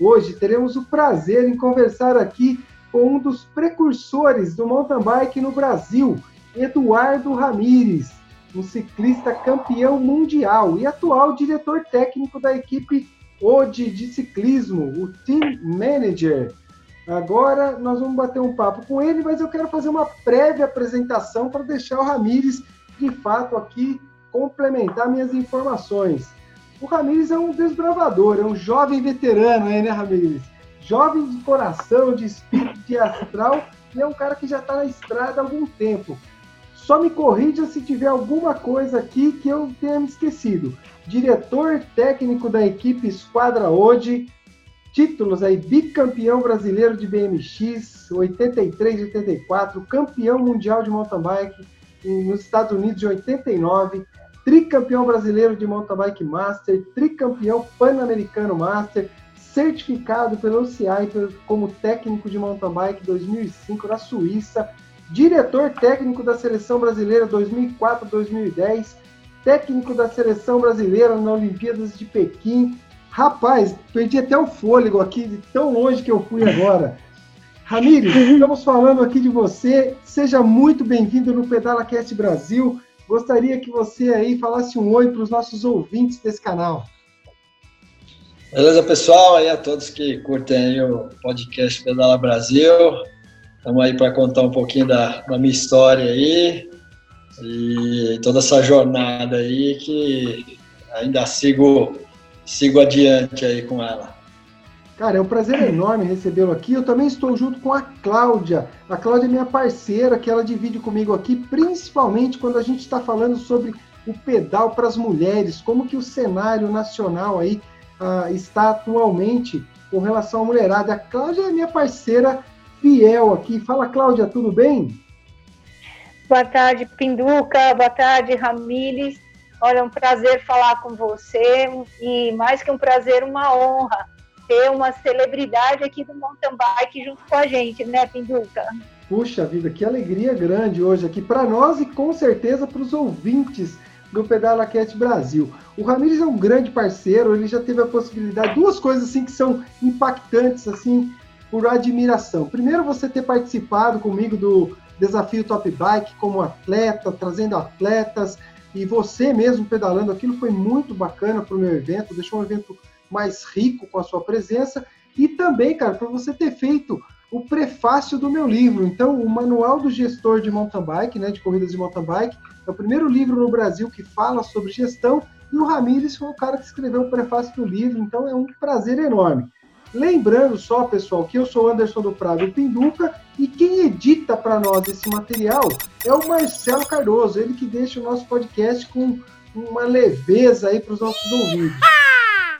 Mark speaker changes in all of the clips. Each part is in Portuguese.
Speaker 1: Hoje teremos o prazer em conversar aqui com um dos precursores do mountain bike no Brasil, Eduardo Ramires, um ciclista campeão mundial e atual diretor técnico da equipe Ode de ciclismo, o Team Manager. Agora nós vamos bater um papo com ele, mas eu quero fazer uma prévia apresentação para deixar o Ramires, de fato, aqui complementar minhas informações. O Ramires é um desbravador, é um jovem veterano, né, Ramires? Jovem de coração, de espírito, de astral, e é um cara que já está na estrada há algum tempo. Só me corrija se tiver alguma coisa aqui que eu tenha me esquecido. Diretor técnico da equipe Esquadra Ode, títulos aí, bicampeão brasileiro de BMX, 83 e 84, campeão mundial de mountain bike nos Estados Unidos de 89, tricampeão brasileiro de mountain bike master, tricampeão pan-americano master, certificado pelo UCI como técnico de mountain bike 2005 na Suíça, diretor técnico da seleção brasileira 2004-2010, técnico da seleção brasileira na Olimpíadas de Pequim. Rapaz, perdi até o fôlego aqui, de tão longe que eu fui agora. Ramires, estamos falando aqui de você. Seja muito bem-vindo no Pedala Cast Brasil. Gostaria que você aí falasse um oi para os nossos ouvintes desse canal.
Speaker 2: Beleza, pessoal, aí a todos que curtem o podcast Pedala Brasil. Estamos aí para contar um pouquinho da, da, minha história aí e toda essa jornada aí que ainda sigo, sigo adiante aí com ela.
Speaker 1: Cara, é um prazer enorme recebê-lo aqui. Eu também estou junto com a Cláudia. A Cláudia é minha parceira, que ela divide comigo aqui, principalmente quando a gente está falando sobre o pedal para as mulheres, como que o cenário nacional aí uh, está atualmente com relação à mulherada. A Cláudia é minha parceira fiel aqui. Fala, Cláudia, tudo bem?
Speaker 3: Boa tarde, Pinduca. Boa tarde, Ramires. Olha, é um prazer falar com você e mais que um prazer, uma honra ter uma celebridade aqui do mountain bike junto com a gente, né, Pinduca?
Speaker 1: Puxa vida, que alegria grande hoje aqui para nós e com certeza para os ouvintes do Pedala Cat Brasil. O Ramires é um grande parceiro, ele já teve a possibilidade, duas coisas assim que são impactantes assim por admiração. Primeiro, você ter participado comigo do Desafio Top Bike como atleta, trazendo atletas, e você mesmo pedalando aquilo foi muito bacana para o meu evento, deixou um evento mais rico com a sua presença e também, cara, para você ter feito o prefácio do meu livro. Então, o Manual do Gestor de Mountain Bike, né, de corridas de mountain bike, é o primeiro livro no Brasil que fala sobre gestão e o Ramires foi o cara que escreveu o prefácio do livro, então é um prazer enorme. Lembrando só, pessoal, que eu sou Anderson do Prado Pinduca e quem edita para nós esse material é o Marcelo Cardoso, ele que deixa o nosso podcast com uma leveza aí para os nossos ouvidos.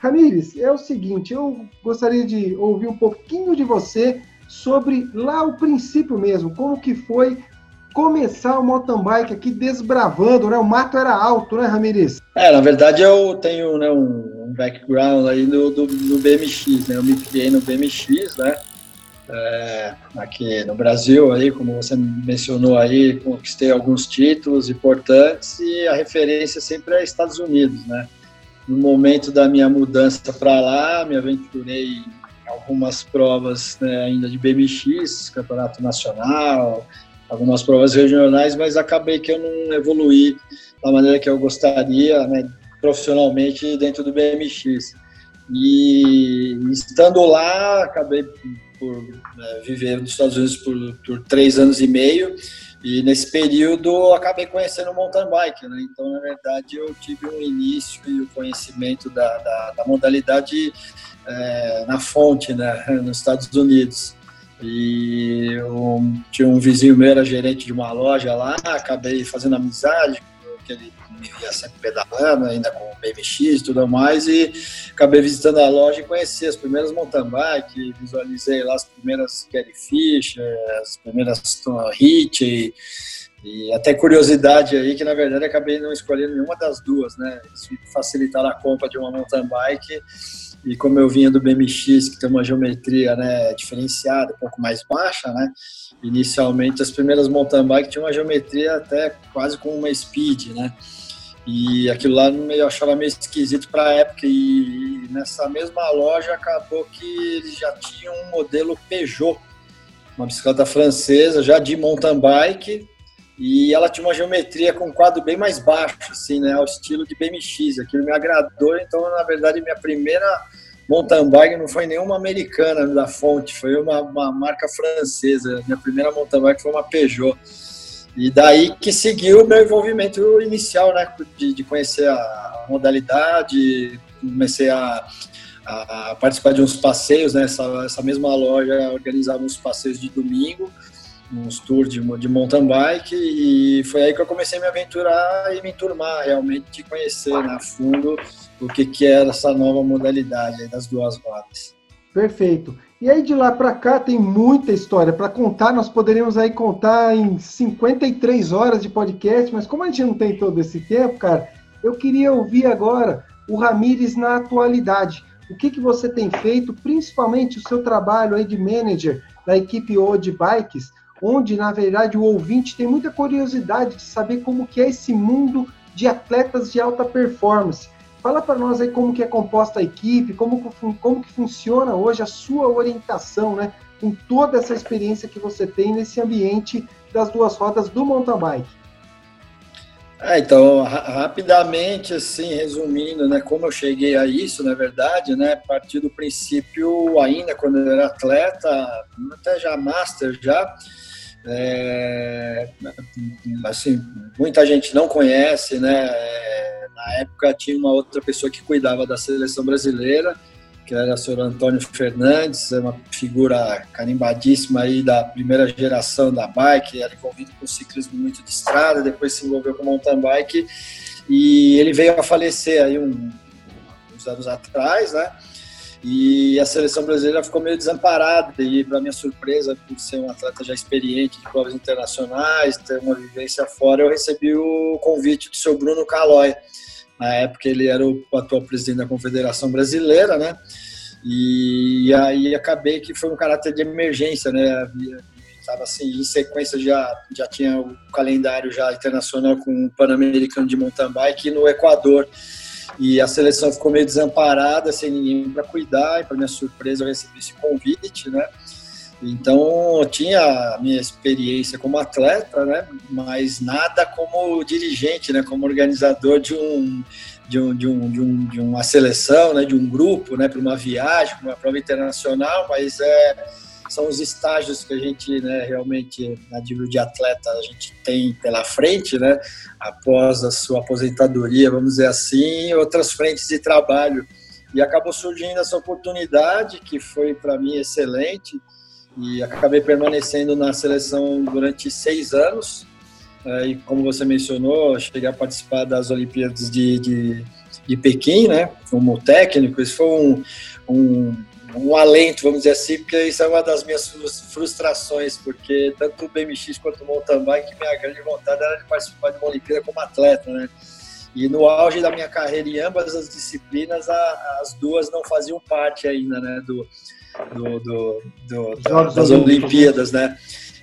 Speaker 1: Ramires, é o seguinte, eu gostaria de ouvir um pouquinho de você sobre lá o princípio mesmo, como que foi começar o mountain bike aqui desbravando, né? O mato era alto, né, Ramires?
Speaker 2: É, na verdade eu tenho né, um background aí no, do, no BMX, né? Eu me criei no BMX, né? É, aqui no Brasil, aí, como você mencionou aí, conquistei alguns títulos importantes e a referência sempre é Estados Unidos, né? No momento da minha mudança para lá, me aventurei em algumas provas né, ainda de BMX, campeonato nacional, algumas provas regionais, mas acabei que eu não evoluí da maneira que eu gostaria, né, profissionalmente dentro do BMX. E estando lá, acabei por né, viver nos Estados Unidos por, por três anos e meio e nesse período acabei conhecendo o mountain bike, né? Então, na verdade, eu tive um início e o conhecimento da, da, da modalidade é, na fonte, né? Nos Estados Unidos. E eu tinha um vizinho meu, era gerente de uma loja lá, acabei fazendo amizade, porque ele me via sempre pedalando, ainda com o BMX e tudo mais, e acabei visitando a loja e conheci as primeiras mountain bike, visualizei lá as primeiras Gary Fisher, as primeiras Hit, e, e até curiosidade aí, que na verdade acabei não escolhendo nenhuma das duas, né? Isso facilitaram a compra de uma mountain bike e como eu vinha do BMX, que tem uma geometria né, diferenciada, um pouco mais baixa, né? Inicialmente, as primeiras mountain bike tinham uma geometria até quase com uma speed, né? E aquilo lá eu achava meio esquisito para a época. E nessa mesma loja acabou que eles já tinham um modelo Peugeot, uma bicicleta francesa, já de mountain bike, e ela tinha uma geometria com um quadro bem mais baixo, assim, né, ao estilo de BMX. Aquilo me agradou, então, na verdade, minha primeira mountain bike não foi nenhuma americana da fonte, foi uma, uma marca francesa. Minha primeira mountain bike foi uma Peugeot. E daí que seguiu o meu envolvimento inicial, né, de, de conhecer a modalidade, comecei a, a, participar de uns passeios, né, essa, essa mesma loja organizava uns passeios de domingo, uns tours de, de mountain bike e foi aí que eu comecei a me aventurar e me enturmar realmente de conhecer né, a fundo o que, que era essa nova modalidade das duas rodas.
Speaker 1: Perfeito. E aí de lá para cá tem muita história para contar. Nós poderíamos aí contar em 53 horas de podcast, mas como a gente não tem todo esse tempo, cara, eu queria ouvir agora o Ramires na atualidade. O que, que você tem feito, principalmente o seu trabalho aí de manager da equipe O de Bikes, onde, na verdade, o ouvinte tem muita curiosidade de saber como que é esse mundo de atletas de alta performance. Fala para nós aí como que é composta a equipe, como, como que funciona hoje a sua orientação, né? Com toda essa experiência que você tem nesse ambiente das duas rodas do mountain bike.
Speaker 2: É, então, ra rapidamente, assim, resumindo, né, como eu cheguei a isso, na verdade, né, a partir do princípio, ainda quando eu era atleta, até já master já, é, assim, muita gente não conhece, né? É, na época tinha uma outra pessoa que cuidava da seleção brasileira, que era o senhor Antônio Fernandes, é uma figura carimbadíssima aí da primeira geração da bike, era envolvido com ciclismo muito de estrada, depois se envolveu com mountain bike, e ele veio a falecer aí um, uns anos atrás, né? E a seleção brasileira ficou meio desamparada. E, para minha surpresa, por ser um atleta já experiente de provas internacionais, ter uma vivência fora, eu recebi o convite do seu Bruno Calói. Na época, ele era o atual presidente da Confederação Brasileira, né? E aí acabei que foi um caráter de emergência, né? Estava assim, em sequência já, já tinha o calendário já internacional com o Pan-Americano de mountain bike no Equador e a seleção ficou meio desamparada, sem ninguém para cuidar, e para minha surpresa eu recebi esse convite, né? Então, tinha a minha experiência como atleta, né? Mas nada como dirigente, né? Como organizador de um de, um, de, um, de, um, de uma seleção, né? De um grupo, né? Para uma viagem, para uma prova internacional, mas é são os estágios que a gente né, realmente na nível de atleta a gente tem pela frente, né, após a sua aposentadoria, vamos dizer assim, outras frentes de trabalho. E acabou surgindo essa oportunidade que foi para mim excelente e acabei permanecendo na seleção durante seis anos. É, e como você mencionou, cheguei a participar das Olimpíadas de, de, de Pequim, né, como técnico. Isso foi um, um um alento, vamos dizer assim, porque isso é uma das minhas frustrações, porque tanto o BMX quanto o mountain bike, minha grande vontade era de participar de uma Olimpíada como atleta, né? E no auge da minha carreira em ambas as disciplinas, a, as duas não faziam parte ainda, né, do, do, do, do das, das Olimpíadas, né?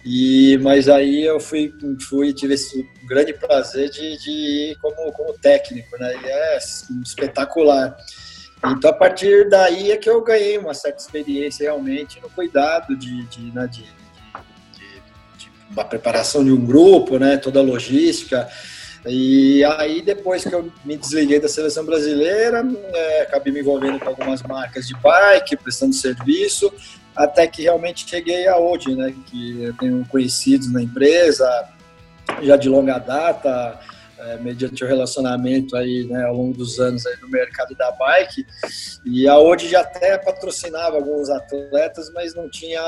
Speaker 2: E, mas aí eu fui, fui tive esse grande prazer de, de ir como, como técnico, né? E é espetacular. Então, a partir daí é que eu ganhei uma certa experiência realmente no cuidado de, de, né, de, de, de uma preparação de um grupo, né, toda a logística. E aí, depois que eu me desliguei da seleção brasileira, é, acabei me envolvendo com algumas marcas de bike, prestando serviço, até que realmente cheguei a hoje, né, que eu tenho conhecidos na empresa, já de longa data, é, mediante o relacionamento aí, né, ao longo dos anos aí no mercado da bike. E a Odi já até patrocinava alguns atletas, mas não tinha,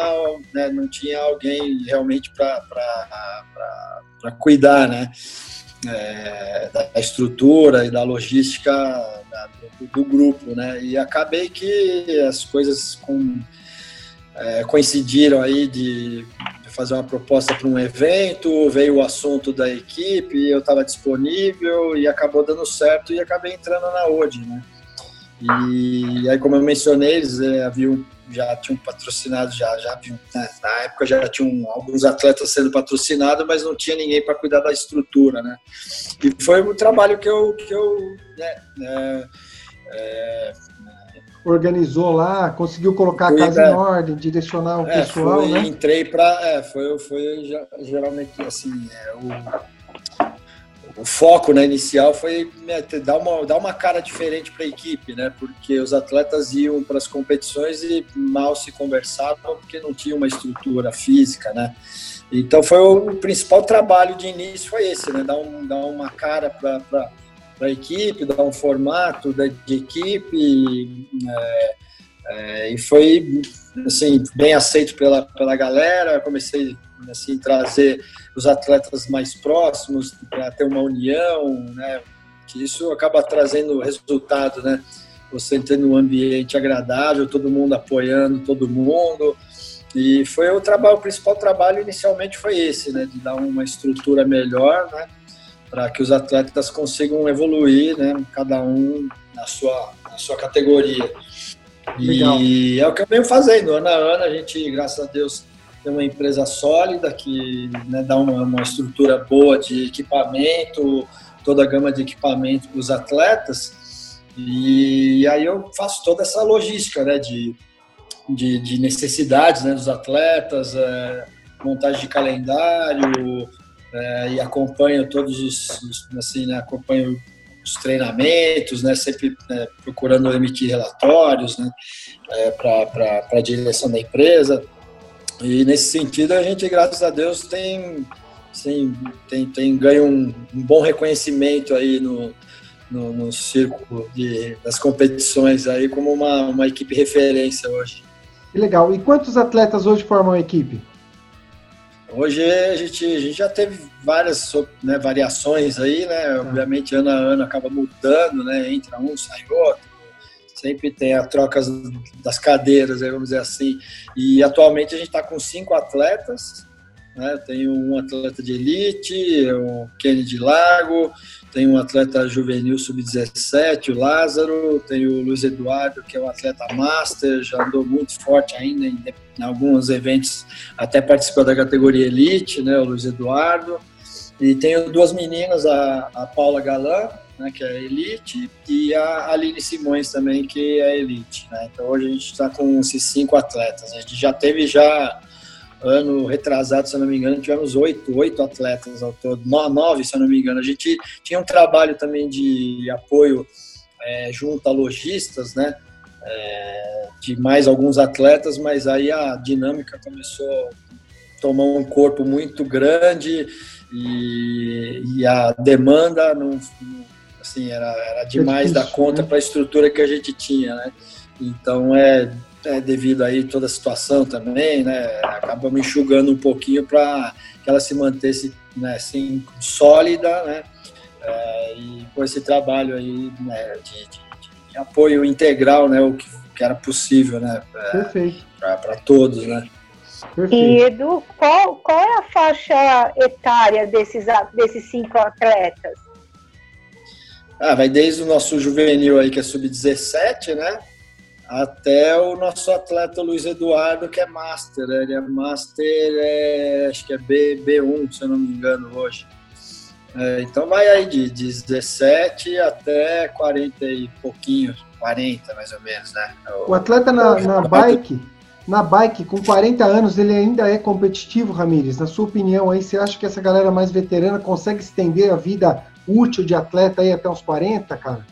Speaker 2: né, não tinha alguém realmente para cuidar, né? É, da estrutura e da logística da, do, do, grupo, né? E acabei que as coisas com, é, coincidiram aí de, fazer uma proposta para um evento, veio o assunto da equipe, eu estava disponível e acabou dando certo e acabei entrando na ODI, né? E aí, como eu mencionei, eles é, haviam já tinham patrocinado, já, já né, na época já tinham alguns atletas sendo patrocinados, mas não tinha ninguém para cuidar da estrutura, né? E foi um trabalho que eu, que eu né, é, é,
Speaker 1: organizou lá, conseguiu colocar fui, a casa em ordem, direcionar o é, pessoal,
Speaker 2: fui,
Speaker 1: né?
Speaker 2: Entrei para, é, foi, foi geralmente assim, é, o o foco né, inicial foi né, dar, uma, dar uma cara diferente para a equipe, né? Porque os atletas iam para as competições e mal se conversavam porque não tinha uma estrutura física, né? Então foi o, o principal trabalho de início foi esse, né? Dar, um, dar uma cara para a equipe, dar um formato de, equipe é, é, e foi assim bem aceito pela, pela galera. Comecei assim trazer os atletas mais próximos para ter uma união, né? Que isso acaba trazendo resultado, né? Você tendo um ambiente agradável, todo mundo apoiando todo mundo. E foi o trabalho, o principal trabalho inicialmente foi esse, né? De dar uma estrutura melhor, né? Para que os atletas consigam evoluir, né? Cada um na sua, na sua categoria. Legal. E é o que eu venho fazendo. Ano a ano, a gente, graças a Deus, tem uma empresa sólida que né, dá uma, uma, estrutura boa de equipamento, toda a gama de equipamento para os atletas. E aí eu faço toda essa logística né, de, de, de necessidades né, dos atletas, é, montagem de calendário, é, e acompanho todos os, os assim, né, acompanho os treinamentos, né, sempre né, procurando emitir relatórios né, é, para a direção da empresa. E nesse sentido, a gente, graças a Deus, tem, sim, tem, tem ganho um, um bom reconhecimento aí no, no, no círculo de, das competições aí como uma, uma equipe referência hoje.
Speaker 1: Que legal. E quantos atletas hoje formam a equipe?
Speaker 2: Hoje a gente, a gente já teve várias né, variações aí, né? Tá. Obviamente, ano a ano acaba mudando, né? Entra um, sai outro sempre tem a troca das cadeiras, vamos dizer assim. E atualmente a gente está com cinco atletas, né? Tem um atleta de elite, o Kennedy Lago, tem um atleta juvenil sub-17, o Lázaro, tem o Luiz Eduardo, que é um atleta master, já andou muito forte ainda em, em alguns eventos, até participou da categoria elite, né? O Luiz Eduardo. E tenho duas meninas, a, a Paula Galan, né, que é elite, e a Aline Simões também, que é elite. Né? Então hoje a gente está com esses cinco atletas. A gente já teve já ano retrasado, se eu não me engano, tivemos oito, oito atletas ao todo, nove, se eu não me engano. A gente tinha um trabalho também de apoio é, junto a lojistas, né? É, de mais alguns atletas, mas aí a dinâmica começou a tomar um corpo muito grande e, e a demanda não, assim, era, era demais da conta né? para a estrutura que a gente tinha, né? Então é, é, devido aí toda a situação também, né? Acabamos enxugando um pouquinho para que ela se mantesse né, assim, sólida, né? É, e com esse trabalho aí né, de, de, de, apoio integral, né? O que, que era possível, né? Para todos, né?
Speaker 3: Perfeito. E Edu, qual, qual é a faixa etária desses, desses cinco atletas?
Speaker 2: Ah, vai desde o nosso juvenil aí, que é sub-17, né? Até o nosso atleta Luiz Eduardo, que é Master. Né? Ele é Master, é, acho que é B, B1, se eu não me engano, hoje. É, então vai aí de, de 17 até 40 e pouquinho, 40 mais ou menos, né?
Speaker 1: O, o atleta na, na bike, na bike, com 40 anos, ele ainda é competitivo, Ramires? Na sua opinião aí, você acha que essa galera mais veterana consegue estender a vida útil de atleta aí até uns 40, cara?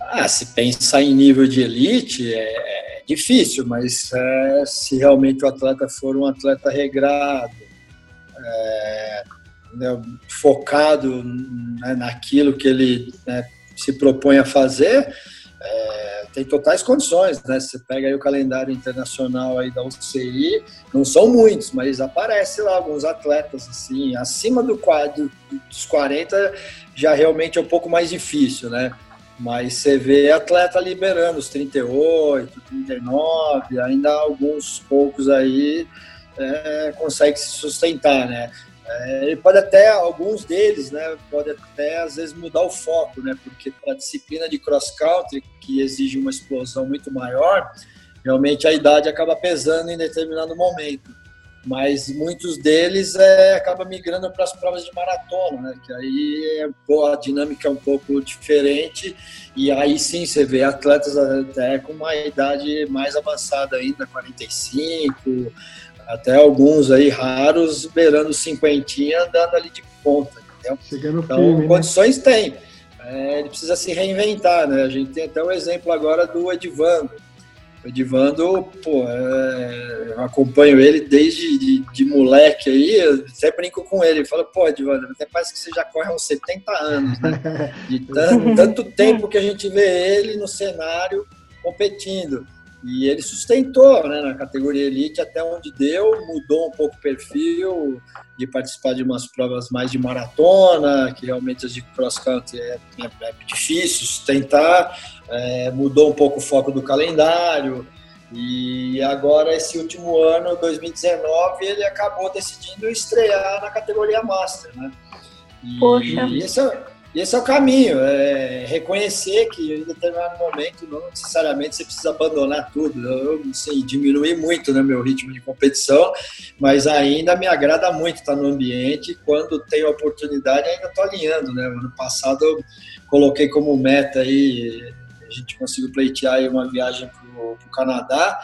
Speaker 2: Ah, se pensar em nível de elite é, é difícil, mas é, se realmente o atleta for um atleta regrado, é, né, focado né, naquilo que ele né, se propõe a fazer, é, tem totais condições, né? Você pega aí o calendário internacional aí da UCI, não são muitos, mas aparece lá alguns atletas assim, acima do quadro dos 40 já realmente é um pouco mais difícil, né? Mas você vê atleta liberando os 38, 39, ainda alguns poucos aí é, consegue se sustentar, né? É, ele pode até, alguns deles, né, pode até às vezes mudar o foco, né, porque para a disciplina de cross country, que exige uma explosão muito maior, realmente a idade acaba pesando em determinado momento. Mas muitos deles é, acaba migrando para as provas de maratona, né, que aí é, a dinâmica é um pouco diferente e aí sim você vê atletas até com uma idade mais avançada ainda, 45, até alguns aí raros beirando cinquentinha andando ali de ponta, entendeu? Chegando então, firme, né? condições né? tem. É, ele precisa se reinventar, né? A gente tem até um exemplo agora do Edvando. O Edvando, pô, é, eu acompanho ele desde de, de moleque aí, eu até brinco com ele, falo, pô, Edvando, até parece que você já corre há uns 70 anos, né? De tanto, tanto tempo que a gente vê ele no cenário competindo. E ele sustentou né, na categoria elite até onde deu, mudou um pouco o perfil de participar de umas provas mais de maratona, que realmente as de cross country é, é, é difícil sustentar, é, mudou um pouco o foco do calendário. E agora, esse último ano, 2019, ele acabou decidindo estrear na categoria Master. Né? E,
Speaker 3: Poxa.
Speaker 2: Esse é, e esse é o caminho, é reconhecer que em determinado momento não necessariamente você precisa abandonar tudo. Eu, sei, diminuí muito né, meu ritmo de competição, mas ainda me agrada muito estar no ambiente. Quando tenho oportunidade, ainda estou alinhando. Né? Ano passado eu coloquei como meta aí, a gente conseguiu pleitear uma viagem para o Canadá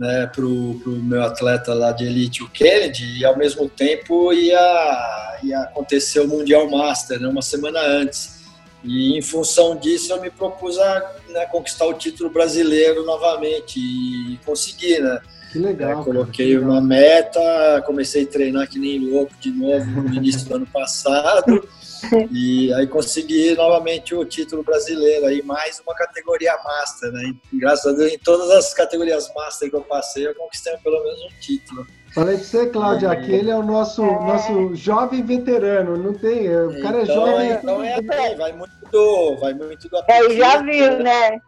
Speaker 2: né, para o meu atleta lá de elite, o Kennedy, e ao mesmo tempo ia, ia acontecer o Mundial Master, né, uma semana antes. E em função disso eu me propus a né, conquistar o título brasileiro novamente e consegui, né?
Speaker 1: Que legal.
Speaker 2: É, coloquei cara, uma meta, comecei a treinar que nem louco de novo no início do ano passado. E aí consegui novamente o título brasileiro, aí mais uma categoria Master, né? E, graças a Deus, em todas as categorias Master que eu passei, eu conquistei pelo menos um título.
Speaker 1: Falei pra você, Cláudia, aquele é o nosso, é. nosso jovem veterano, não tem, o cara é então, jovem.
Speaker 2: Então é assim, vai muito do, vai muito do
Speaker 3: É, já viu, né?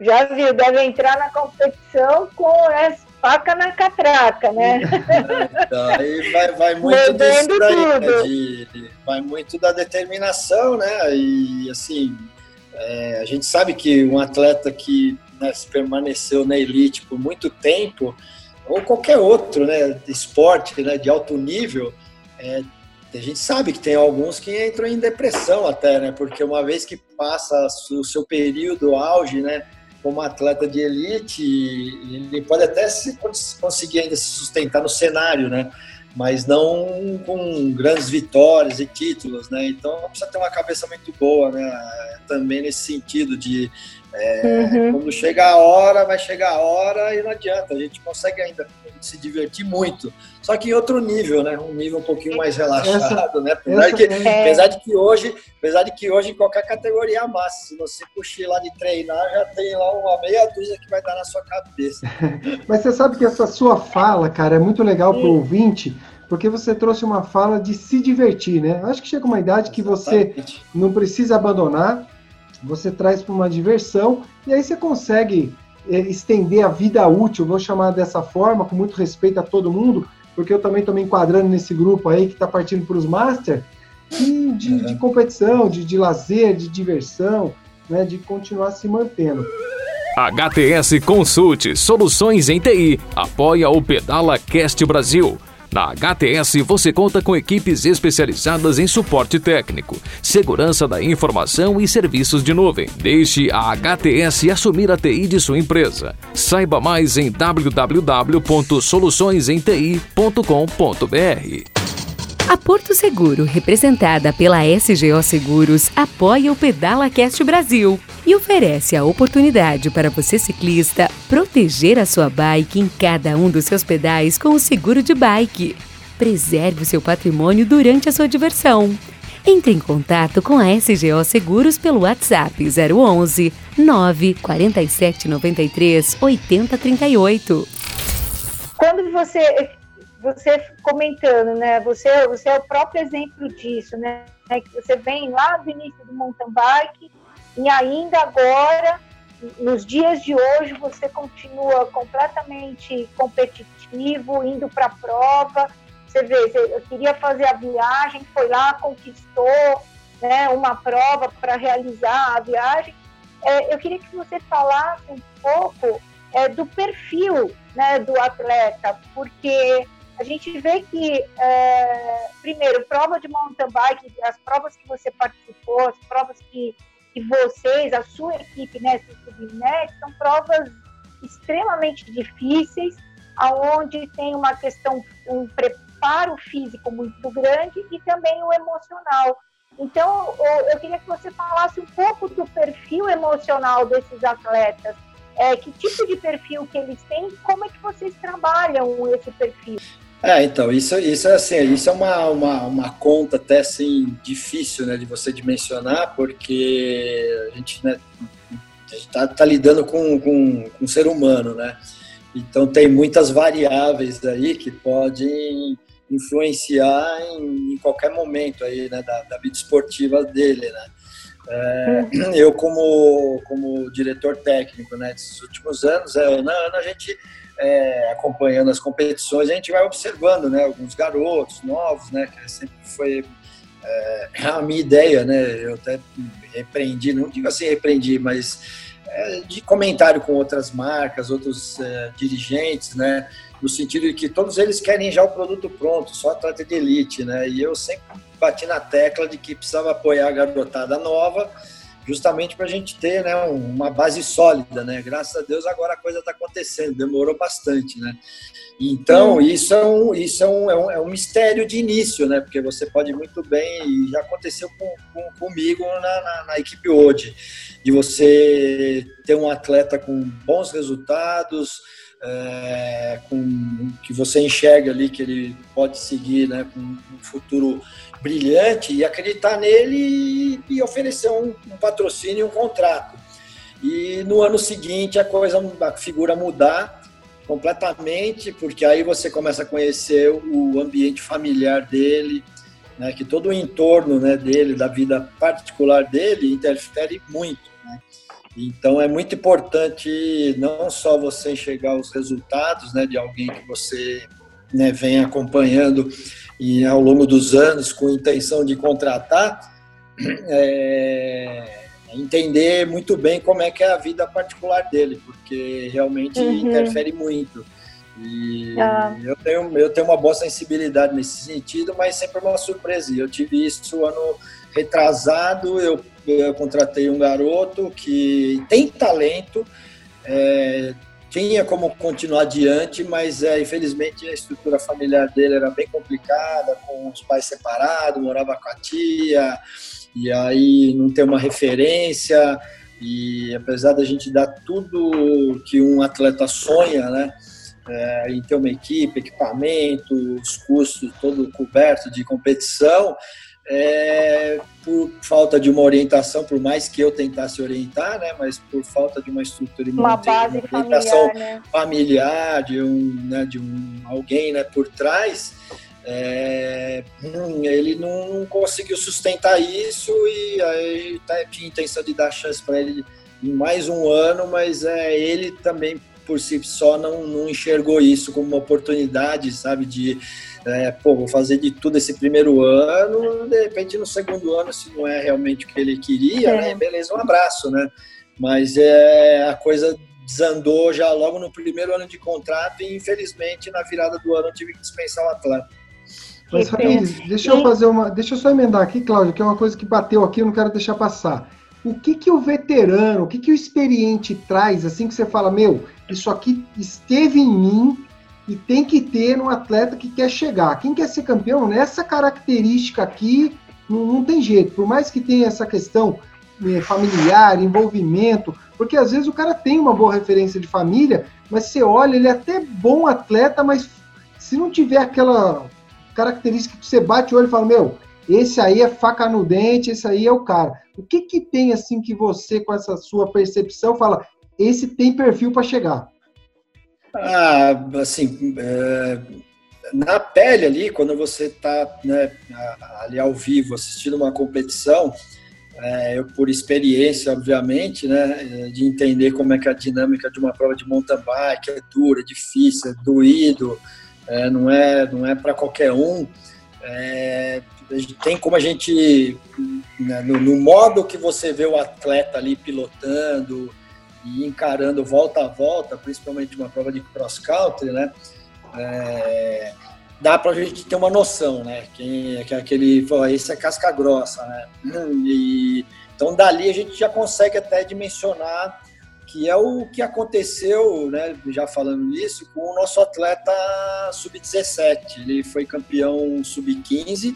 Speaker 3: Já viu, deve entrar na competição com essa faca na catraca, né?
Speaker 2: Daí vai, vai muito disso daí, né? de, vai muito da determinação, né? E assim, é, a gente sabe que um atleta que né, permaneceu na elite por muito tempo, ou qualquer outro, né, esporte, né, de alto nível, é, a gente sabe que tem alguns que entram em depressão até, né? Porque uma vez que passa o seu período auge, né? Como atleta de elite, ele pode até se, conseguir ainda se sustentar no cenário, né? Mas não com grandes vitórias e títulos, né? Então precisa ter uma cabeça muito boa, né? Também nesse sentido de é, uhum. quando chega a hora, vai chegar a hora e não adianta. A gente consegue ainda se divertir muito. Só que em outro nível, né? Um nível um pouquinho mais relaxado, né? Apesar, que, é... apesar, de que hoje, apesar de que hoje em qualquer categoria massa, se você cochilar de treinar, já tem lá uma meia dúzia que vai dar na sua cabeça.
Speaker 1: Mas você sabe que essa sua fala, cara, é muito legal para o ouvinte, porque você trouxe uma fala de se divertir, né? Acho que chega uma idade que você não precisa abandonar, você traz para uma diversão e aí você consegue é, estender a vida útil, vou chamar dessa forma, com muito respeito a todo mundo, porque eu também estou me enquadrando nesse grupo aí que está partindo para os Master, de, de, de, competição, de, de lazer, de diversão, né, de continuar se mantendo.
Speaker 4: HTS Consulte Soluções em TI apoia o Pedala Cast Brasil na HTS você conta com equipes especializadas em suporte técnico, segurança da informação e serviços de nuvem. Deixe a HTS assumir a TI de sua empresa. Saiba mais em www.soluçõesenti.com.br.
Speaker 5: A Porto Seguro, representada pela SGO Seguros, apoia o Pedala Cast Brasil e oferece a oportunidade para você ciclista proteger a sua bike em cada um dos seus pedais com o seguro de bike. Preserve o seu patrimônio durante a sua diversão. Entre em contato com a SGO Seguros pelo WhatsApp 011 947 93 8038.
Speaker 3: Quando você você comentando, né? Você, você é o próprio exemplo disso, né? Você vem lá do início do mountain bike e ainda agora, nos dias de hoje, você continua completamente competitivo, indo para a prova. Você vê, eu queria fazer a viagem, foi lá, conquistou né, uma prova para realizar a viagem. É, eu queria que você falasse um pouco é, do perfil né, do atleta, porque a gente vê que, é, primeiro, prova de mountain bike, as provas que você participou, as provas que, que vocês, a sua equipe, né, se submete, são provas extremamente difíceis, aonde tem uma questão, um preparo físico muito grande e também o emocional. Então, eu queria que você falasse um pouco do perfil emocional desses atletas, é, que tipo de perfil que eles têm, como é que vocês trabalham esse perfil?
Speaker 2: É, então, isso, isso é assim, isso é uma, uma, uma conta até assim, difícil né, de você dimensionar, porque a gente né, está tá lidando com, com, com um ser humano, né? Então tem muitas variáveis aí que podem influenciar em, em qualquer momento aí, né, da, da vida esportiva dele, né? É, eu como, como diretor técnico né, desses últimos anos, é, ano a gente é, acompanhando as competições, a gente vai observando, né, alguns garotos novos, né, que sempre foi é, a minha ideia, né, eu até repreendi, não digo assim repreendi, mas é, de comentário com outras marcas, outros é, dirigentes, né, no sentido de que todos eles querem já o produto pronto, só atleta de elite, né, e eu sempre bati na tecla de que precisava apoiar a garotada nova, justamente para a gente ter né, uma base sólida, né? Graças a Deus agora a coisa está acontecendo, demorou bastante, né? Então, isso, é um, isso é um, é, um, é um mistério de início, né? Porque você pode muito bem, e já aconteceu com, com, comigo na, na, na, equipe hoje, de você ter um atleta com bons resultados, é, com, que você enxerga ali que ele pode seguir né, com um futuro brilhante e acreditar nele e, oferecer um, um patrocínio um contrato. E no ano seguinte a coisa, a figura mudar completamente, porque aí você começa a conhecer o ambiente familiar dele, né, que todo o entorno né, dele, da vida particular dele, interfere muito. Né? Então é muito importante não só você enxergar os resultados né, de alguém que você né, vem acompanhando e ao longo dos anos com intenção de contratar, é, entender muito bem como é que é a vida particular dele, porque realmente uhum. interfere muito. E ah. eu, tenho, eu tenho uma boa sensibilidade nesse sentido, mas sempre uma surpresa. Eu tive isso ano retrasado, eu, eu contratei um garoto que tem talento, é, tinha como continuar adiante, mas é, infelizmente a estrutura familiar dele era bem complicada, com os pais separados, morava com a tia, e aí não tem uma referência, e apesar da gente dar tudo que um atleta sonha, né, é, em ter uma equipe, equipamento, os custos todo coberto de competição, é, por falta de uma orientação, por mais que eu tentasse orientar, né, mas por falta de uma estrutura
Speaker 3: uma base uma orientação familiar,
Speaker 2: né? familiar, de um, né, de um alguém, né, por trás, é, hum, ele não conseguiu sustentar isso e aí tá, tinha intenção de dar chance para ele em mais um ano, mas é, ele também por si só não, não enxergou isso como uma oportunidade, sabe, de é, pô, vou fazer de tudo esse primeiro ano, de repente no segundo ano, se não é realmente o que ele queria, é. né, beleza, um abraço, né? Mas é, a coisa desandou já logo no primeiro ano de contrato e infelizmente na virada do ano eu tive que dispensar o atleta.
Speaker 1: Mas, deixa eu fazer uma. Deixa eu só emendar aqui, Cláudio, que é uma coisa que bateu aqui, eu não quero deixar passar. O que, que o veterano, o que, que o experiente traz, assim que você fala, meu, isso aqui esteve em mim, e tem que ter um atleta que quer chegar. Quem quer ser campeão, nessa característica aqui, não, não tem jeito. Por mais que tenha essa questão é, familiar, envolvimento, porque às vezes o cara tem uma boa referência de família, mas você olha, ele é até bom atleta, mas se não tiver aquela característica que você bate o olho e fala, meu, esse aí é faca no dente, esse aí é o cara. O que que tem assim que você, com essa sua percepção, fala, esse tem perfil para chegar?
Speaker 2: Ah, assim, é, na pele ali, quando você está né, ali ao vivo assistindo uma competição, é, eu por experiência, obviamente, né, de entender como é que é a dinâmica de uma prova de mountain bike é dura, é difícil, é doído, é, não é, não é para qualquer um. É, tem como a gente, né, no, no, modo que você vê o atleta ali pilotando e encarando volta a volta, principalmente uma prova de cross country, né? É, dá para a gente ter uma noção, né? Que, que é aquele, esse é casca grossa, né? E, então dali a gente já consegue até dimensionar que é o que aconteceu, né, já falando isso, com o nosso atleta sub-17. Ele foi campeão sub-15,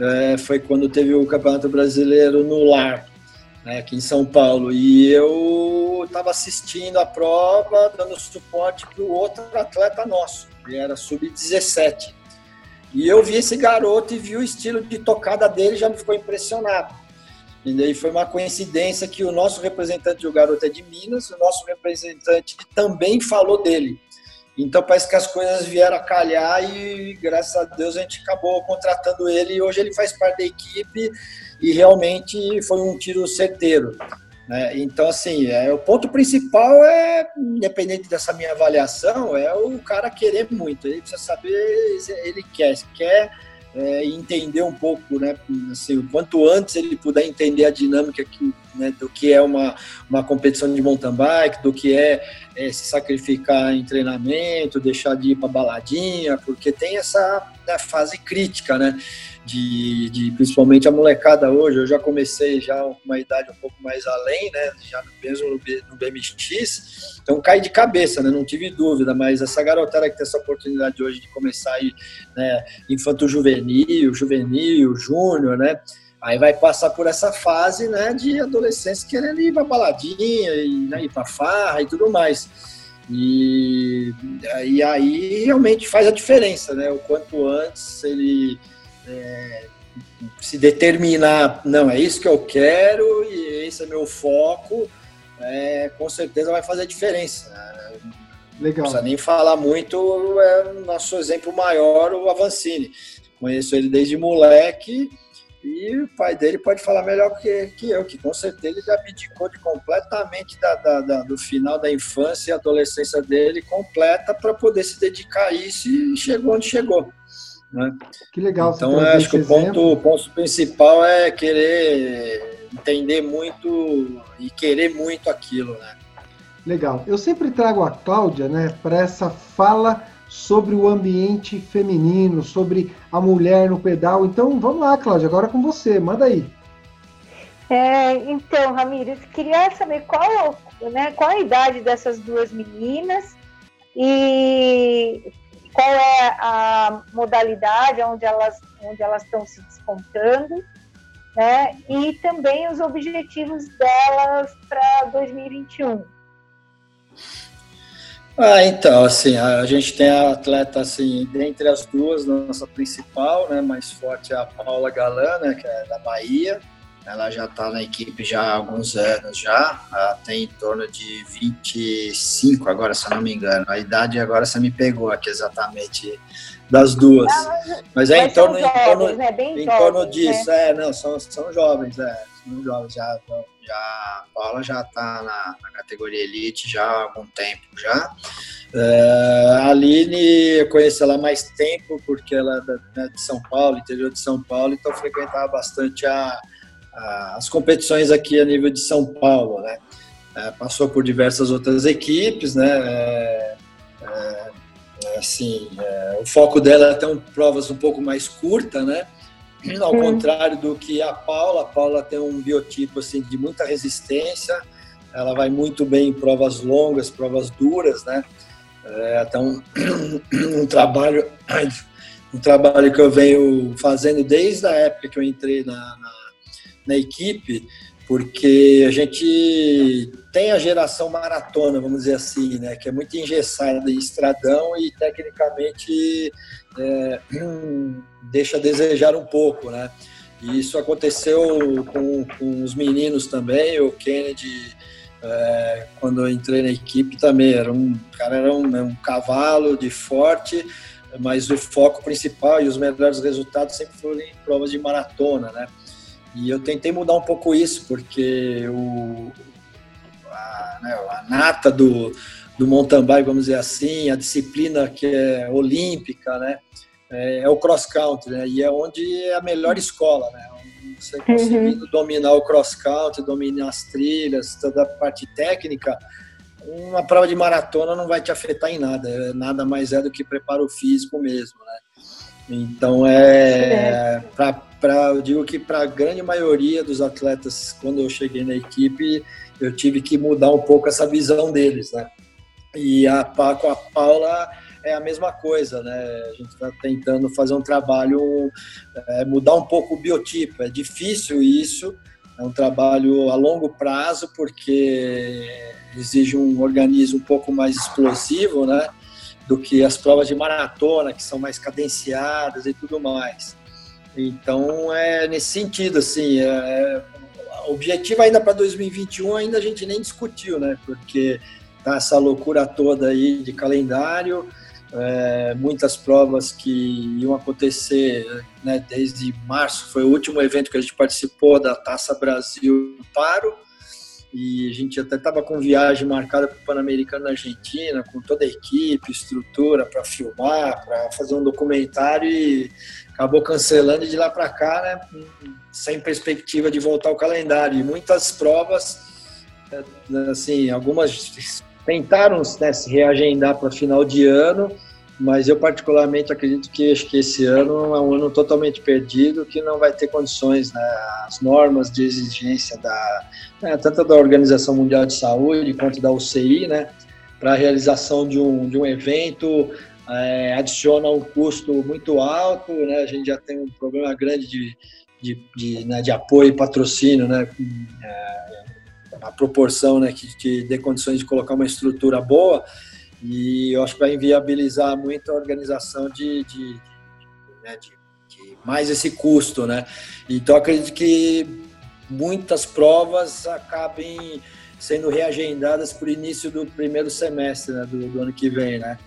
Speaker 2: é, foi quando teve o Campeonato Brasileiro no Lar, né, aqui em São Paulo. E eu estava assistindo a prova, dando suporte para o outro atleta nosso, que era sub-17. E eu vi esse garoto e vi o estilo de tocada dele, já me ficou impressionado. E daí foi uma coincidência que o nosso representante, o garoto é de Minas, o nosso representante também falou dele. Então parece que as coisas vieram a calhar e graças a Deus a gente acabou contratando ele e hoje ele faz parte da equipe e realmente foi um tiro certeiro. Né? Então, assim, é, o ponto principal é, independente dessa minha avaliação, é o cara querer muito. Ele precisa saber ele quer, quer é, entender um pouco, né, assim, o quanto antes ele puder entender a dinâmica que, né, do que é uma, uma competição de mountain bike, do que é, é se sacrificar em treinamento, deixar de ir para baladinha, porque tem essa né, fase crítica, né? De, de, principalmente a molecada hoje. Eu já comecei já uma idade um pouco mais além, né? Já mesmo no, no BMX. Então cai de cabeça, né? Não tive dúvida, mas essa garotada que tem essa oportunidade hoje de começar aí, né? Infanto juvenil, juvenil, júnior, né? Aí vai passar por essa fase, né? De adolescência querendo ir pra baladinha e né, ir pra farra e tudo mais. E, e aí realmente faz a diferença, né? O quanto antes ele é, se determinar, não, é isso que eu quero e esse é meu foco, é, com certeza vai fazer a diferença. Legal. Não precisa nem falar muito, é o nosso exemplo maior, o Avancini. Conheço ele desde moleque e o pai dele pode falar melhor que, que eu, que com certeza ele abdicou de completamente da, da, da, do final da infância e adolescência dele completa para poder se dedicar a isso e chegou onde chegou. Né?
Speaker 1: Que legal.
Speaker 2: Então, acho que o ponto, o ponto principal é querer entender muito e querer muito aquilo, né?
Speaker 1: Legal. Eu sempre trago a Cláudia, né, para essa fala sobre o ambiente feminino, sobre a mulher no pedal. Então, vamos lá, Cláudia, agora com você, manda aí.
Speaker 3: É, então, Ramires, queria saber qual, né, qual a idade dessas duas meninas e qual é a modalidade onde elas, onde elas estão se descontando, né? E também os objetivos delas para 2021.
Speaker 2: Ah, então, assim, a gente tem a atleta, assim, dentre as duas, nossa principal, né, mais forte é a Paula Galana, né, que é da Bahia, ela já está na equipe já há alguns anos já, ela tem em torno de 25 agora, se eu não me engano. A idade agora você me pegou aqui exatamente das duas. mas, mas, é em torno, jovens, em torno, né? em torno né? disso, né? é, não, são, são jovens, é, são jovens, já, já, a Paula já está na, na, categoria elite já há algum tempo já. É, a Aline, eu conheço ela há mais tempo, porque ela é né, de São Paulo, interior de São Paulo, então frequentava bastante a as competições aqui a nível de São Paulo, né? É, passou por diversas outras equipes, né? É, é, é assim, é, o foco dela é ter um, provas um pouco mais curtas, né? Ao hum. contrário do que a Paula, a Paula tem um biotipo assim de muita resistência, ela vai muito bem em provas longas, provas duras, né? É, até um, um trabalho um trabalho que eu venho fazendo desde a época que eu entrei na, na na equipe porque a gente tem a geração maratona, vamos dizer assim, né, que é muito engessada em estradão e tecnicamente é, deixa a desejar um pouco, né? E isso aconteceu com, com os meninos também, o Kennedy, é, quando eu entrei na equipe também, era um cara era um, um cavalo de forte, mas o foco principal e os melhores resultados sempre foram em provas de maratona, né? E eu tentei mudar um pouco isso, porque o, a, né, a nata do, do mountain bike, vamos dizer assim, a disciplina que é olímpica, né? É, é o cross country, né? E é onde é a melhor escola, né? Você uhum. conseguindo uhum. dominar o cross country, dominar as trilhas, toda a parte técnica, uma prova de maratona não vai te afetar em nada. É, nada mais é do que preparo físico mesmo, né? Então é para eu digo que para a grande maioria dos atletas quando eu cheguei na equipe eu tive que mudar um pouco essa visão deles, né? E a com a Paula é a mesma coisa, né? A gente está tentando fazer um trabalho, é, mudar um pouco o biotipo. É difícil isso, é um trabalho a longo prazo, porque exige um organismo um pouco mais explosivo, né? Do que as provas de maratona, que são mais cadenciadas e tudo mais. Então, é nesse sentido, assim, é, o objetivo ainda para 2021 ainda a gente nem discutiu, né? Porque tá essa loucura toda aí de calendário, é, muitas provas que iam acontecer né, desde março, foi o último evento que a gente participou da Taça Brasil Paro, e a gente até estava com viagem marcada para o Pan-Americano na Argentina, com toda a equipe, estrutura para filmar, para fazer um documentário e acabou cancelando e de lá para cá, né, sem perspectiva de voltar ao calendário. E muitas provas, é, assim, algumas tentaram né, se reagendar para final de ano, mas eu particularmente acredito que acho que esse ano é um ano totalmente perdido, que não vai ter condições, né, as normas de exigência da né, tanto da Organização Mundial de Saúde quanto da UCI, né, para a realização de um, de um evento é, adiciona um custo muito alto, né, a gente já tem um problema grande de, de, de, né, de apoio e patrocínio, né, é, a proporção né, que, que dê condições de colocar uma estrutura boa, e eu acho que vai inviabilizar muito a organização de, de, de, né, de, de mais esse custo, né? Então acredito que muitas provas acabem sendo reagendadas para o início do primeiro semestre né, do, do, ano que vem, né?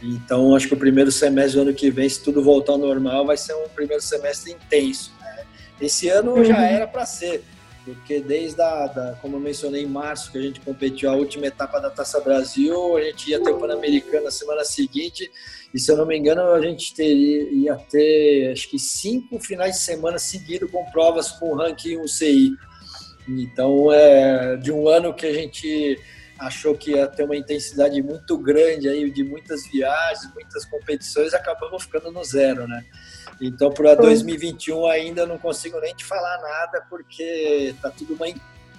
Speaker 2: Então acho que o primeiro semestre do ano que vem, se tudo voltar ao normal, vai ser um primeiro semestre intenso. Né? Esse ano uhum. já era para ser porque desde a, da, como eu mencionei, em março, que a gente competiu a última etapa da Taça Brasil, a gente ia ter o Pan-Americano na semana seguinte, e se eu não me engano, a gente teria, ia ter, acho que cinco finais de semana seguidos com provas com ranking UCI. Então, é de um ano que a gente achou que ia ter uma intensidade muito grande aí de muitas viagens, muitas competições, acabamos ficando no zero, né? Então, para 2021 ainda não consigo nem te falar nada, porque tá tudo uma,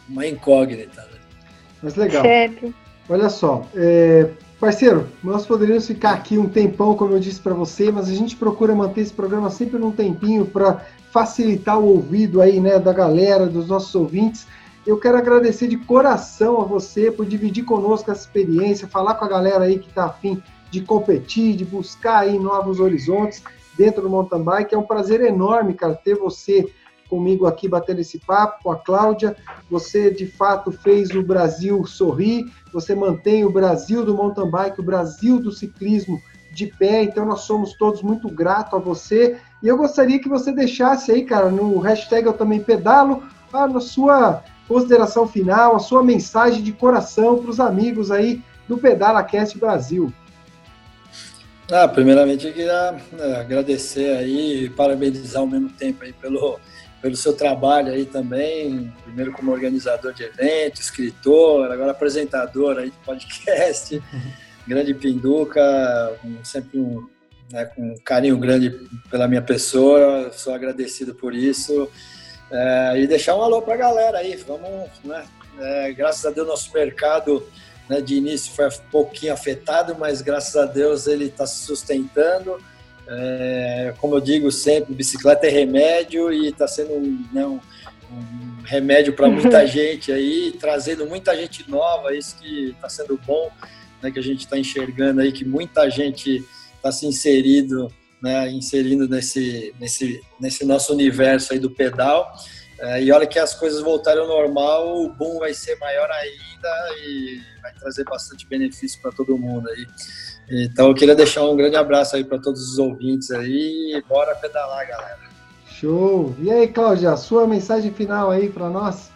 Speaker 2: uma incógnita. Né?
Speaker 1: Mas legal. Certo. Olha só, é, parceiro, nós poderíamos ficar aqui um tempão, como eu disse para você, mas a gente procura manter esse programa sempre num tempinho para facilitar o ouvido aí, né, da galera, dos nossos ouvintes. Eu quero agradecer de coração a você por dividir conosco essa experiência, falar com a galera aí que está afim de competir, de buscar aí novos horizontes dentro do mountain bike. É um prazer enorme, cara, ter você comigo aqui batendo esse papo com a Cláudia. Você de fato fez o Brasil sorrir, você mantém o Brasil do mountain bike, o Brasil do ciclismo de pé, então nós somos todos muito gratos a você. E eu gostaria que você deixasse aí, cara, no hashtag eu também pedalo, a sua consideração final, a sua mensagem de coração para os amigos aí do Pedala Cast Brasil.
Speaker 2: Ah, primeiramente eu queria né, agradecer aí e parabenizar ao mesmo tempo aí pelo, pelo seu trabalho aí também, primeiro como organizador de evento, escritor, agora apresentador aí de podcast, grande Pinduca, sempre um, né, com um carinho grande pela minha pessoa, sou agradecido por isso. É, e deixar um alô para a galera aí, vamos, né, é, graças a Deus nosso mercado né, de início foi um pouquinho afetado, mas graças a Deus ele está se sustentando. É, como eu digo sempre, bicicleta é remédio e está sendo né, um, um, remédio para muita gente aí, trazendo muita gente nova, isso que está sendo bom, né, que a gente está enxergando aí que muita gente está se inserido, né, inserindo nesse, nesse, nesse nosso universo aí do pedal. É, e olha que as coisas voltarem ao normal, o boom vai ser maior ainda e vai trazer bastante benefício para todo mundo aí. Então eu queria deixar um grande abraço aí para todos os ouvintes aí e bora pedalar, galera.
Speaker 1: Show! E aí, Cláudia, a sua mensagem final aí para nós?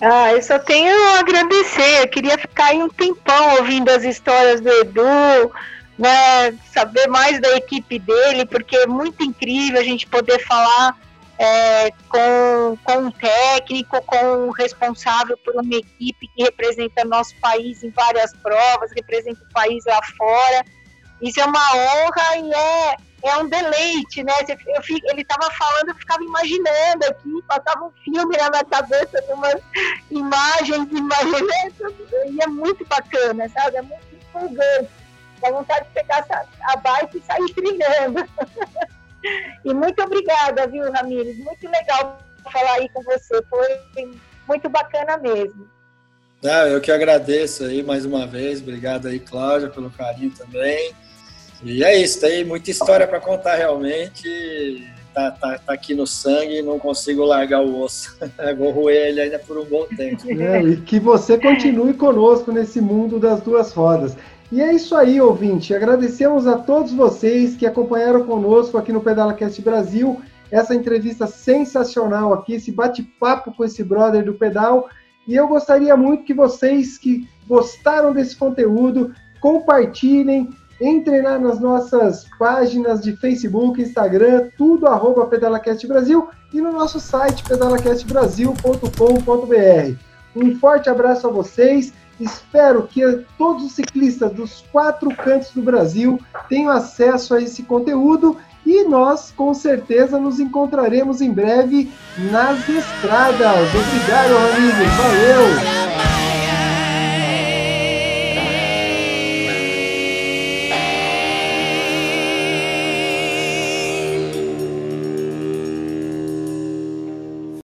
Speaker 3: Ah, eu só tenho a agradecer. Eu queria ficar aí um tempão ouvindo as histórias do Edu, né, saber mais da equipe dele, porque é muito incrível a gente poder falar é, com, com um técnico, com um responsável por uma equipe que representa nosso país em várias provas, representa o país lá fora. Isso é uma honra e é, é um deleite, né? Eu fico, ele estava falando, eu ficava imaginando aqui, passava um filme na minha cabeça de umas imagens, imaginando, e é muito bacana, sabe? É muito empolgante. Dá vontade de pegar a bike e sair trilhando. E muito obrigada, viu, Ramires? Muito legal falar aí com você. Foi muito bacana mesmo.
Speaker 2: Ah, eu que agradeço aí mais uma vez. Obrigado aí, Cláudia, pelo carinho também. E é isso, tem muita história para contar realmente. Tá, tá, tá, aqui no sangue, não consigo largar o osso. Vou roer ele ainda por um bom tempo.
Speaker 1: É, e que você continue conosco nesse mundo das duas rodas. E é isso aí, ouvinte. Agradecemos a todos vocês que acompanharam conosco aqui no PedalaCast Brasil essa entrevista sensacional aqui, esse bate-papo com esse brother do pedal. E eu gostaria muito que vocês que gostaram desse conteúdo compartilhem, entrem lá nas nossas páginas de Facebook, Instagram, tudo arroba PedalaCast Brasil e no nosso site pedalacastbrasil.com.br. Um forte abraço a vocês Espero que todos os ciclistas dos quatro cantos do Brasil tenham acesso a esse conteúdo e nós, com certeza, nos encontraremos em breve nas estradas. Obrigado, amigos. Valeu!